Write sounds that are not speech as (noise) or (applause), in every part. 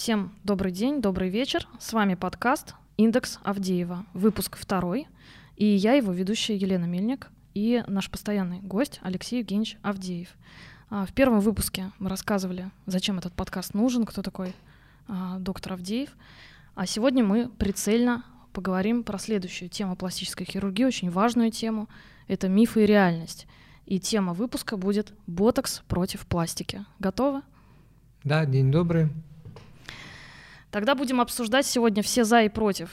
Всем добрый день, добрый вечер. С вами подкаст «Индекс Авдеева», выпуск второй. И я его ведущая Елена Мельник и наш постоянный гость Алексей Евгеньевич Авдеев. А, в первом выпуске мы рассказывали, зачем этот подкаст нужен, кто такой а, доктор Авдеев. А сегодня мы прицельно поговорим про следующую тему пластической хирургии, очень важную тему. Это мифы и реальность. И тема выпуска будет «Ботокс против пластики». Готовы? Да, день добрый. Тогда будем обсуждать сегодня все за и против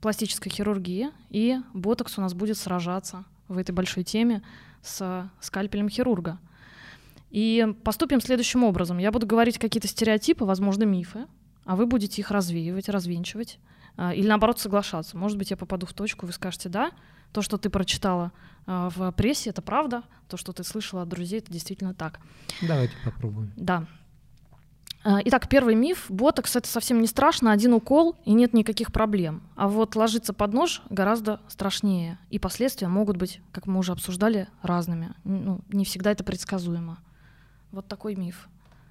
пластической хирургии, и ботокс у нас будет сражаться в этой большой теме с скальпелем хирурга. И поступим следующим образом. Я буду говорить какие-то стереотипы, возможно, мифы, а вы будете их развеивать, развенчивать, а, или наоборот соглашаться. Может быть, я попаду в точку, вы скажете, да, то, что ты прочитала а, в прессе, это правда, то, что ты слышала от друзей, это действительно так. Давайте попробуем. Да. А, итак, первый миф. Ботокс — это совсем не страшно, один укол и нет никаких проблем. А вот ложиться под нож гораздо страшнее. И последствия могут быть, как мы уже обсуждали, разными. Ну, не всегда это предсказуемо. Вот такой миф.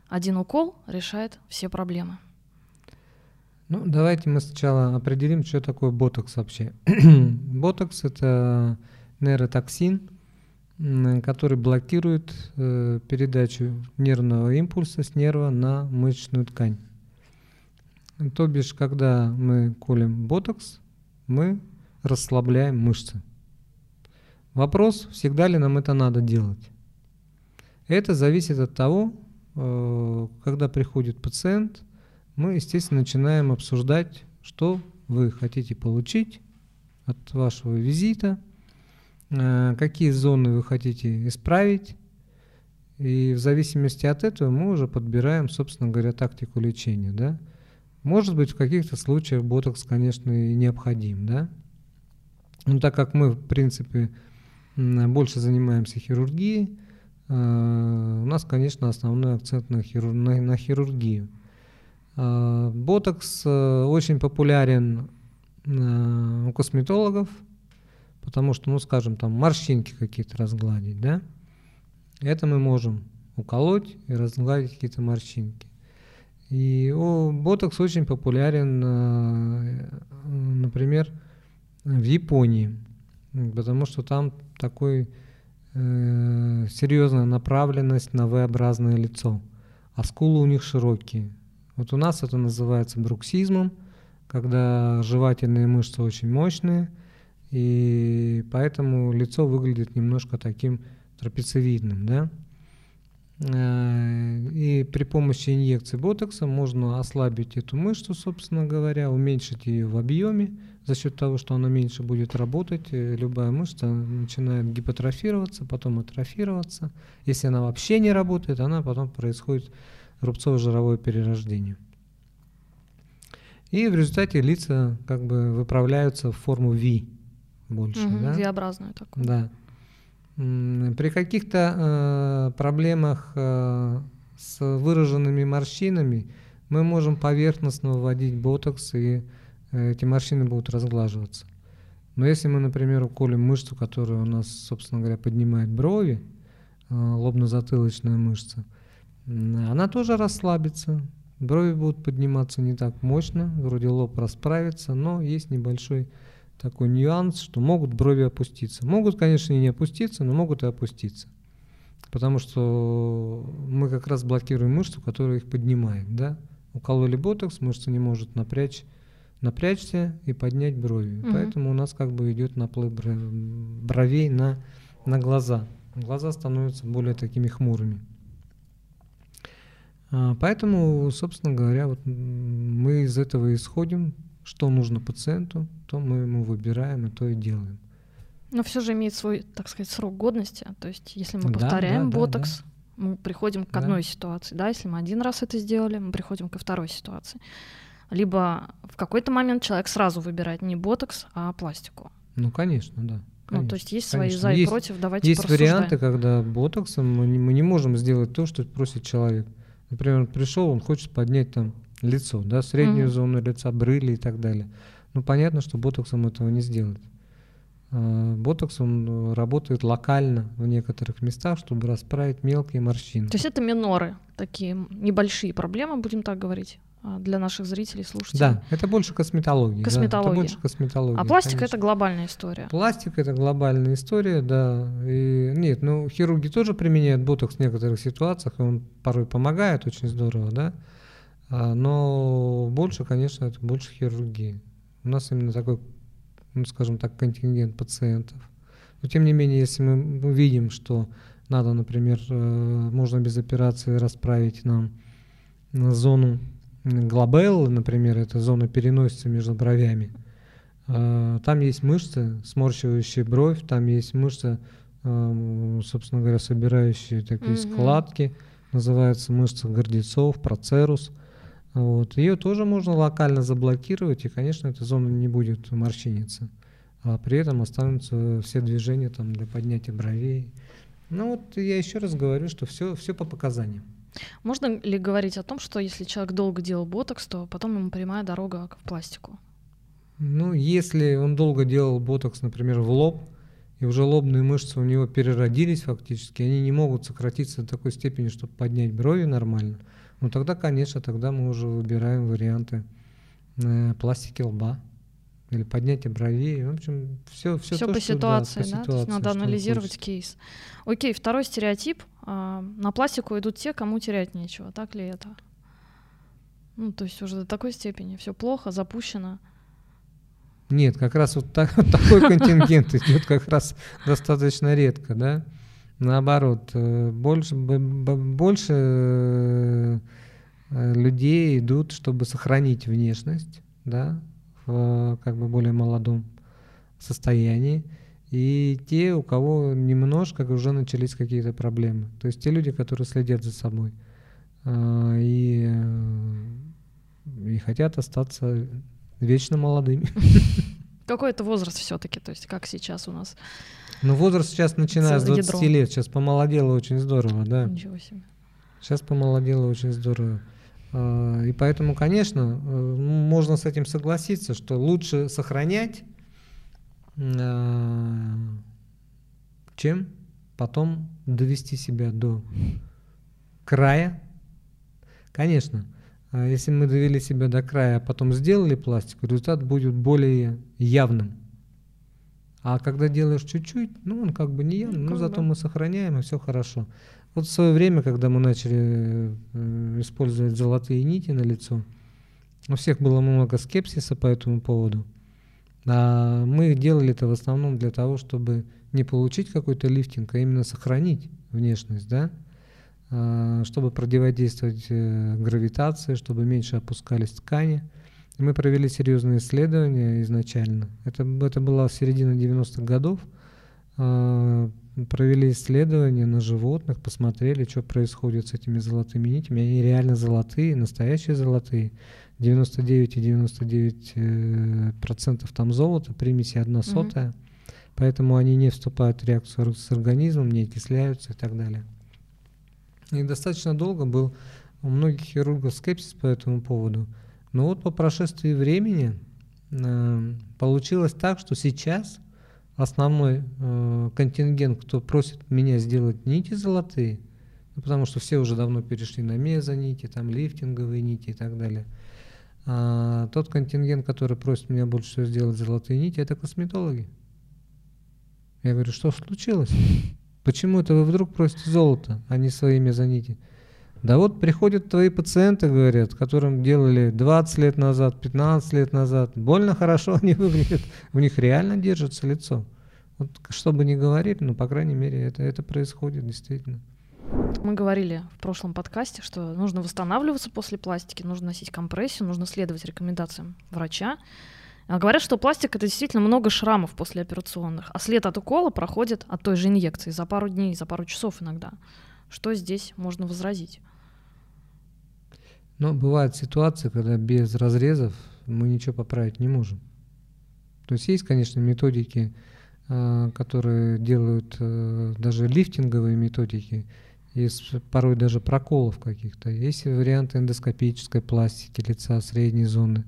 Один укол решает все проблемы. Ну, давайте мы сначала определим, что такое ботокс вообще. (clears throat) ботокс — это нейротоксин, который блокирует э, передачу нервного импульса с нерва на мышечную ткань. То бишь, когда мы колем ботокс, мы расслабляем мышцы. Вопрос, всегда ли нам это надо делать. Это зависит от того, э, когда приходит пациент, мы, естественно, начинаем обсуждать, что вы хотите получить от вашего визита – какие зоны вы хотите исправить. И в зависимости от этого мы уже подбираем, собственно говоря, тактику лечения. Да? Может быть, в каких-то случаях ботокс, конечно, и необходим. Да? Но так как мы, в принципе, больше занимаемся хирургией, э, у нас, конечно, основной акцент на, хирур... на, на хирургию. Э, ботокс очень популярен у косметологов – Потому что, ну, скажем, там морщинки какие-то разгладить, да? Это мы можем уколоть и разгладить какие-то морщинки. И о, ботокс очень популярен, э, например, в Японии, потому что там такой э, серьезная направленность на V-образное лицо, а скулы у них широкие. Вот у нас это называется бруксизмом, когда жевательные мышцы очень мощные – и поэтому лицо выглядит немножко таким трапециевидным, да. Э, и при помощи инъекции ботокса можно ослабить эту мышцу, собственно говоря, уменьшить ее в объеме за счет того, что она меньше будет работать. Э, любая мышца начинает гипотрофироваться, потом атрофироваться. Если она вообще не работает, она потом происходит рубцово-жировое перерождение. И в результате лица как бы выправляются в форму V больше. Угу, да? V-образную такую. Да. При каких-то э, проблемах э, с выраженными морщинами мы можем поверхностно вводить ботокс, и э, эти морщины будут разглаживаться. Но если мы, например, уколем мышцу, которая у нас, собственно говоря, поднимает брови, э, лобно-затылочная мышца, она тоже расслабится. Брови будут подниматься не так мощно, вроде лоб расправится, но есть небольшой такой нюанс, что могут брови опуститься. Могут, конечно, и не опуститься, но могут и опуститься. Потому что мы как раз блокируем мышцу, которая их поднимает. Да? Укололи ботокс, мышца не может напрячь, напрячься и поднять брови. Угу. Поэтому у нас как бы идет наплыв бровей на, на глаза. Глаза становятся более такими хмурыми. А, поэтому, собственно говоря, вот мы из этого исходим, что нужно пациенту, то мы ему выбираем и то и делаем. Но все же имеет свой, так сказать, срок годности. То есть, если мы повторяем да, ботокс, да. мы приходим к да. одной ситуации. Да, если мы один раз это сделали, мы приходим ко второй ситуации. Либо в какой-то момент человек сразу выбирает не ботокс, а пластику. Ну, конечно, да. Конечно, ну, то есть есть конечно. свои за и есть, против, давайте Есть варианты, когда ботоксом мы не, мы не можем сделать то, что просит человек. Например, он пришел, он хочет поднять там лицо, да, среднюю mm-hmm. зону лица, брыли и так далее. Ну, понятно, что ботоксом этого не сделать. А, ботокс, он работает локально в некоторых местах, чтобы расправить мелкие морщины. То есть это миноры, такие небольшие проблемы, будем так говорить, а, для наших зрителей, слушателей. Да, это больше косметология. Косметология. Да, это больше косметология. А пластик конечно. это глобальная история. Пластик это глобальная история, да. И нет, ну хирурги тоже применяют ботокс в некоторых ситуациях, и он порой помогает очень здорово, да. А, но больше, конечно, это больше хирургии. У нас именно такой, ну скажем так, контингент пациентов. Но тем не менее, если мы увидим, что надо, например, э, можно без операции расправить нам зону глобеллы, например, это зона переносится между бровями. Э, там есть мышцы, сморщивающие бровь, там есть мышцы, э, собственно говоря, собирающие такие Мгм. складки, называется мышца гордецов, процерус. Вот. Ее тоже можно локально заблокировать, и, конечно, эта зона не будет морщиниться. А при этом останутся все движения там, для поднятия бровей. Ну вот я еще раз говорю, что все, все по показаниям. Можно ли говорить о том, что если человек долго делал ботокс, то потом ему прямая дорога к пластику? Ну, если он долго делал ботокс, например, в лоб, и уже лобные мышцы у него переродились фактически, они не могут сократиться до такой степени, чтобы поднять брови нормально, ну тогда, конечно, тогда мы уже выбираем варианты э, пластики лба или поднятия бровей. В общем, все, все, Все то, по что, ситуации, да, да? по То есть ситуации, надо анализировать кейс. Окей, второй стереотип. а, на пластику идут те, кому терять нечего. Так ли это? Ну, то есть уже до такой степени все плохо, запущено. Нет, как раз вот, так- вот (laughs) такой контингент идет как раз достаточно редко, да. Наоборот, э, больше, больше э, э, людей идут, чтобы сохранить внешность, да, в э, как бы более молодом состоянии. И те, у кого немножко уже начались какие-то проблемы. То есть те люди, которые следят за собой а, и, э, и хотят остаться вечно молодыми. Какой это возраст все-таки? То есть как сейчас у нас? Ну, возраст сейчас начиная с За 20 ядром. лет. Сейчас помолодело очень здорово, да. Ничего себе. Сейчас помолодело очень здорово. А, И поэтому, конечно, э, можно с этим согласиться, что лучше сохранять, а, чем потом довести себя до края. Конечно, а если мы довели себя до края, а потом сделали пластику, результат будет более явным. А когда делаешь чуть-чуть, ну он как бы не явный, Ну, но зато бы. мы сохраняем, и все хорошо. Вот в свое время, когда мы начали э, использовать золотые нити на лицо, у всех было много скепсиса по этому поводу. А мы делали это в основном для того, чтобы не получить какой-то лифтинг, а именно сохранить внешность, да, А, чтобы противодействовать э, гравитации, чтобы меньше опускались ткани. Мы провели серьезные исследования изначально. Это, это было середина 90-х годов. А, Провели исследования на животных, посмотрели, что происходит с этими золотыми нитями. Они реально золотые, настоящие золотые. 99,99% э, там золото, примеси 1 сотая. Поэтому они не вступают в реакцию с организмом, не окисляются и так далее. И достаточно долго был у многих хирургов скепсис по этому поводу. Но вот по прошествии времени э, получилось так, что сейчас основной э, контингент, кто просит меня сделать нити золотые, ну, потому что все уже давно перешли на мезонити, там лифтинговые нити и так далее. А тот контингент, который просит меня больше всего сделать золотые нити, это косметологи. Я говорю, что случилось? Почему это вы вдруг просите золото, а не свои мезонити? Да вот приходят твои пациенты, говорят, которым делали 20 лет назад, 15 лет назад. Больно хорошо они выглядят. У них реально держится лицо. Вот что бы ни говорили, но, по крайней мере, это, это происходит действительно. Мы говорили в прошлом подкасте, что нужно восстанавливаться после пластики, нужно носить компрессию, нужно следовать рекомендациям врача. А Говорят, что пластик это действительно много шрамов послеоперационных, а след от укола проходит от той же инъекции за пару дней, за пару часов иногда. Что здесь можно возразить? Но бывают ситуации, когда без разрезов мы ничего поправить не можем. То есть есть, конечно, методики, а, которые делают э, даже лифтинговые методики, из порой даже проколов каких-то. Есть варианты эндоскопической пластики лица средней зоны,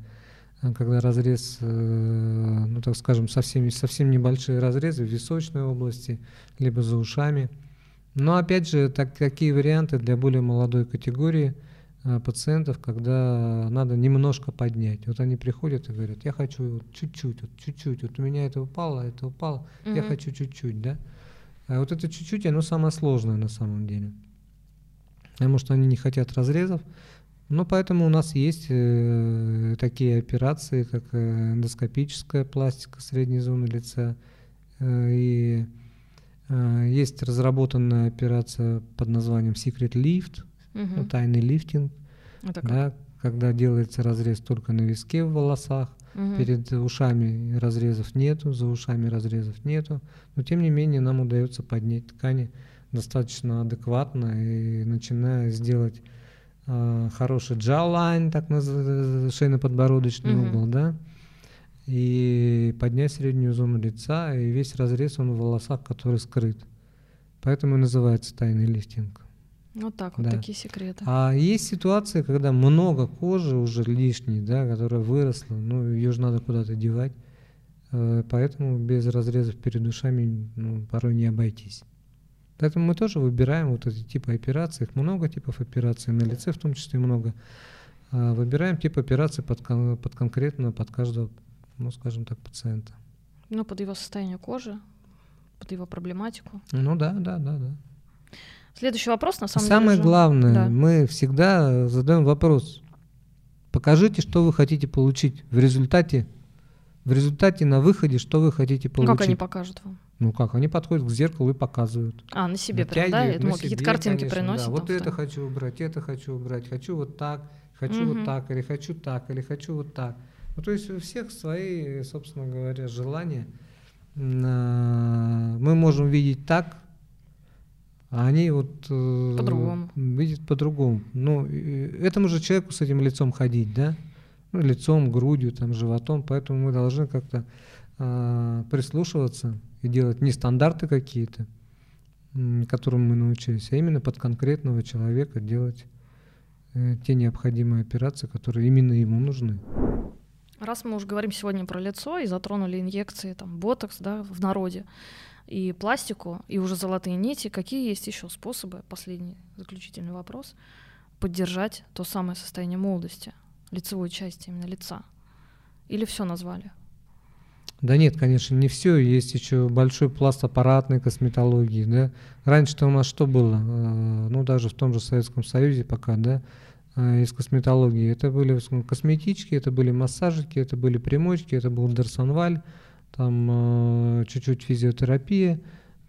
а, когда разрез, э, ну так скажем, совсем, совсем небольшие разрезы в височной области, либо за ушами. Но опять же, так, такие варианты для более молодой категории – а, пациентов, когда надо немножко поднять. Вот они приходят и говорят, я хочу чуть-чуть, вот чуть-чуть, вот у меня это упало, это упало, угу. я хочу чуть-чуть, да. А вот это чуть-чуть, оно самое сложное на самом деле. Потому что они не хотят разрезов. Ну, поэтому у нас есть э, такие операции, как э, эндоскопическая пластика средней зоны лица. Э, и э, есть разработанная операция под названием Secret Lift, угу. тайный лифтинг, Это да, когда делается разрез только на виске в волосах. Угу. Перед ушами разрезов нету, за ушами разрезов нету. Но тем не менее нам удается поднять ткани достаточно адекватно и начиная сделать э, хороший jawline, так называемый шейно-подбородочный mm-hmm. угол, да, и поднять среднюю зону лица, и весь разрез он в волосах, который скрыт. Поэтому и называется тайный лифтинг. Вот так вот, да. такие секреты. А есть ситуации, когда много кожи уже лишней, да, которая выросла, ну, ее же надо куда-то девать. Э, поэтому без разрезов перед душами ну, порой не обойтись. Поэтому мы тоже выбираем вот эти типы операций. Их много типов операций, на лице в том числе много. А выбираем тип операции под, под конкретно, под каждого, ну, скажем так, пациента. Ну, под его состояние кожи, под его проблематику. Ну да, да, да, да. Следующий вопрос, на самом Самое деле. Самое главное, да. мы всегда задаем вопрос. Покажите, что вы хотите получить в результате, в результате на выходе, что вы хотите получить. Ну, как они покажут вам? Ну как, они подходят к зеркалу и показывают. А, на себе прям, да? Я думала, какие-то картинки конечно, приносят. Да. Вот это хочу убрать, это хочу убрать, хочу вот так, хочу угу. вот так, или хочу так, или хочу вот так. Ну, то есть у всех свои, собственно говоря, желания. Мы можем видеть так, а они вот э, по-другому. видят по-другому. Ну, этому же человеку с этим лицом ходить, да? Ну, лицом, грудью, там, животом, поэтому мы должны как-то э, прислушиваться и делать не стандарты какие-то, которым мы научились, а именно под конкретного человека делать э, те необходимые операции, которые именно ему нужны. Раз мы уже говорим сегодня про лицо и затронули инъекции, там, ботокс, да, в народе, и пластику, и уже золотые нити, какие есть еще способы, последний заключительный вопрос, поддержать то самое состояние молодости, лицевой части именно лица? Или все назвали? Да нет, конечно, не все. Есть еще большой пласт аппаратной косметологии. Да? Раньше-то у нас что было? Э, ну, даже в том же Советском Союзе пока, да, из косметологии. Это были косметички, это были массажики, это были примочки, это был Дерсонваль, там э, чуть-чуть физиотерапия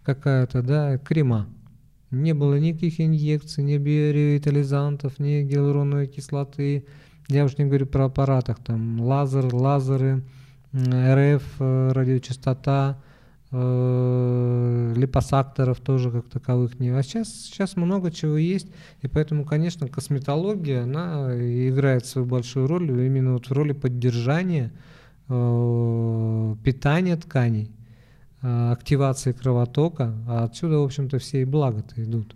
какая-то, да, крема. Не было никаких инъекций, ни биоревитализантов, ни гиалуроновой кислоты. Я уж не говорю про аппаратах, там лазер, лазеры, РФ, э, радиочастота, э, липосакторов тоже как таковых не. А сейчас, сейчас много чего есть, и поэтому, конечно, косметология, она играет свою большую роль именно вот в роли поддержания э, питания тканей, активации кровотока, а отсюда, в общем-то, все и блага-то идут.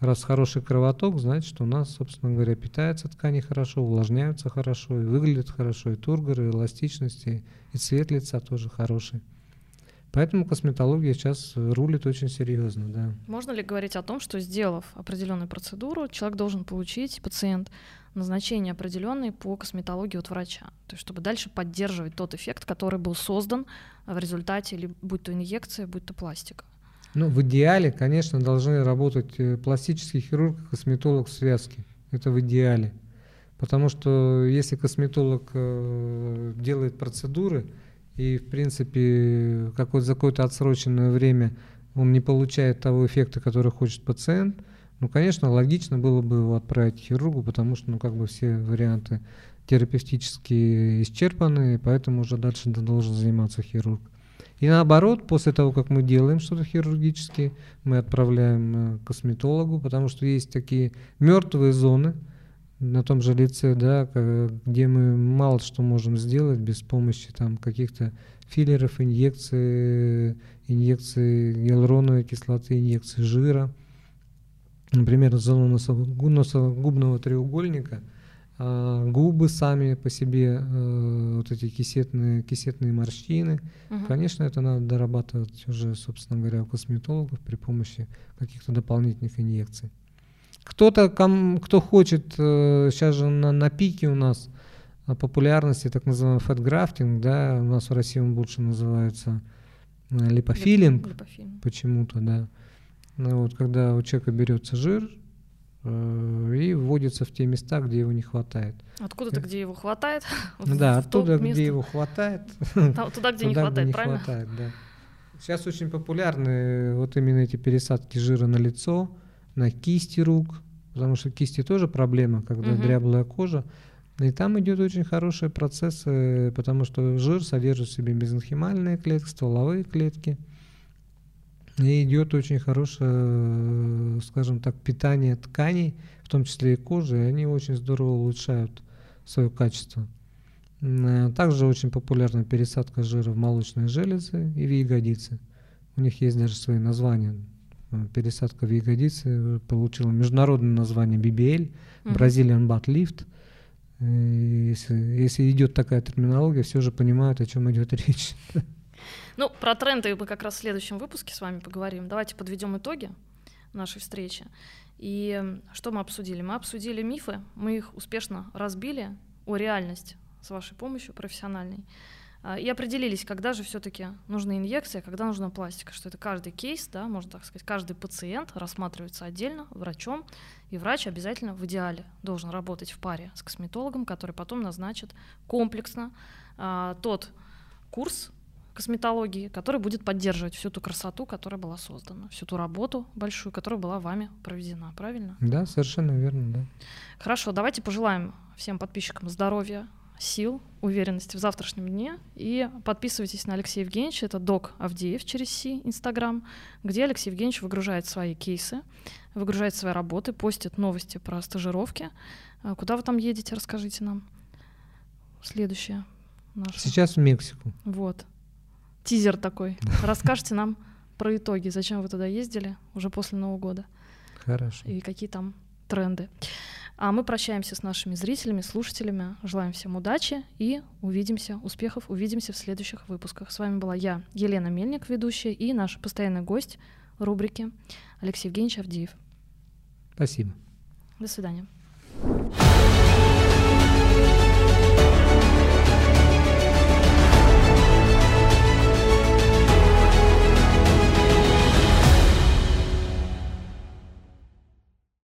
Раз хороший кровоток, значит, что у нас, собственно говоря, питаются ткани хорошо, увлажняются хорошо, и выглядят хорошо, и тургор, и эластичность, и, и цвет лица тоже хороший. Поэтому косметология сейчас рулит очень серьезно, да. Можно ли говорить о том, что сделав определенную процедуру, человек должен получить, пациент, назначение определенное по косметологии от врача, то есть чтобы дальше поддерживать тот эффект, который был создан в результате, или будь то инъекция, будь то пластика? Ну, в идеале, конечно, должны работать э, пластический хирург и косметолог в связке. Это в идеале. Потому что если косметолог э, делает процедуры, и, в принципе, какое за какое-то отсроченное время он не получает того эффекта, который хочет пациент, ну, конечно, логично было бы его отправить к хирургу, потому что, ну, как бы все варианты терапевтически исчерпаны, и поэтому уже дальше должен заниматься хирург. И наоборот, после того, как мы делаем что-то хирургически, мы отправляем э, к косметологу, потому что есть такие мертвые зоны на том же лице, да, где мы мало что можем сделать без помощи там каких-то филлеров, инъекций, инъекций гиалуроновой кислоты, инъекций жира. Например, зону носогубного треугольника – а, губы сами по себе, э, вот эти кисетные, кисетные морщины. Угу. Конечно, это надо дорабатывать уже, собственно говоря, у косметологов при помощи каких-то дополнительных инъекций. Кто-то, кто хочет, сейчас же на, на пике у нас популярности так называемый фэт-графтинг, да, у нас в России он больше называется липофилинг, липофилинг. почему-то, да. Ну, вот, когда у человека берется жир, Э, и вводится в те места, где его не хватает. Откуда-то, где его хватает? (laughs) Да, оттуда, где его хватает. (laughs) Туда, где не хватает, правильно? Сейчас очень популярны вот именно эти пересадки жира на лицо, на кисти рук, потому что кисти тоже проблема, когда угу. дряблая кожа. И там идет очень хорошие процессы, потому что жир содержит в себе мезенхимальные клетки, стволовые клетки. И идет очень хорошее, скажем так, питание тканей, в том числе и кожи, и они очень здорово улучшают свое качество. Э, также очень популярна пересадка жира в молочные железы и в ягодицы. У них есть даже свои названия. Э, пересадка в ягодицы получила международное название BBL, Brazilian Butt Lift. Если, если идет такая терминология, все же понимают, о чем идет речь. Ну, про тренды мы как раз в следующем выпуске с вами поговорим. Давайте подведем итоги нашей встречи. И что мы обсудили? Мы обсудили мифы, мы их успешно разбили о реальность с вашей помощью профессиональной. А, и определились, когда же все-таки нужна инъекция, когда нужна пластика, что это каждый кейс, да, можно так сказать, каждый пациент рассматривается отдельно врачом, и врач обязательно в идеале должен работать в паре с косметологом, который потом назначит комплексно а, тот курс косметологии, который будет поддерживать всю ту красоту, которая была создана, всю ту работу большую, которая была вами проведена, правильно? Да, совершенно верно, да. Хорошо, давайте пожелаем всем подписчикам здоровья, сил, уверенности в завтрашнем дне. И подписывайтесь на Алексея Евгеньевича, это док Авдеев через Си, Инстаграм, где Алексей Евгеньевич выгружает свои кейсы, выгружает свои работы, постит новости про стажировки. А куда вы там едете, расскажите нам. Следующее. Наше. Сейчас в Мексику. Вот тизер такой. (laughs) Расскажите нам про итоги, зачем вы туда ездили уже после Нового года. Хорошо. И какие там тренды. А мы прощаемся с нашими зрителями, слушателями. Желаем всем удачи и увидимся, успехов, увидимся в следующих выпусках. С вами была я, Елена Мельник, ведущая, и наш постоянный гость рубрики Алексей Евгеньевич Авдеев. Спасибо. До свидания.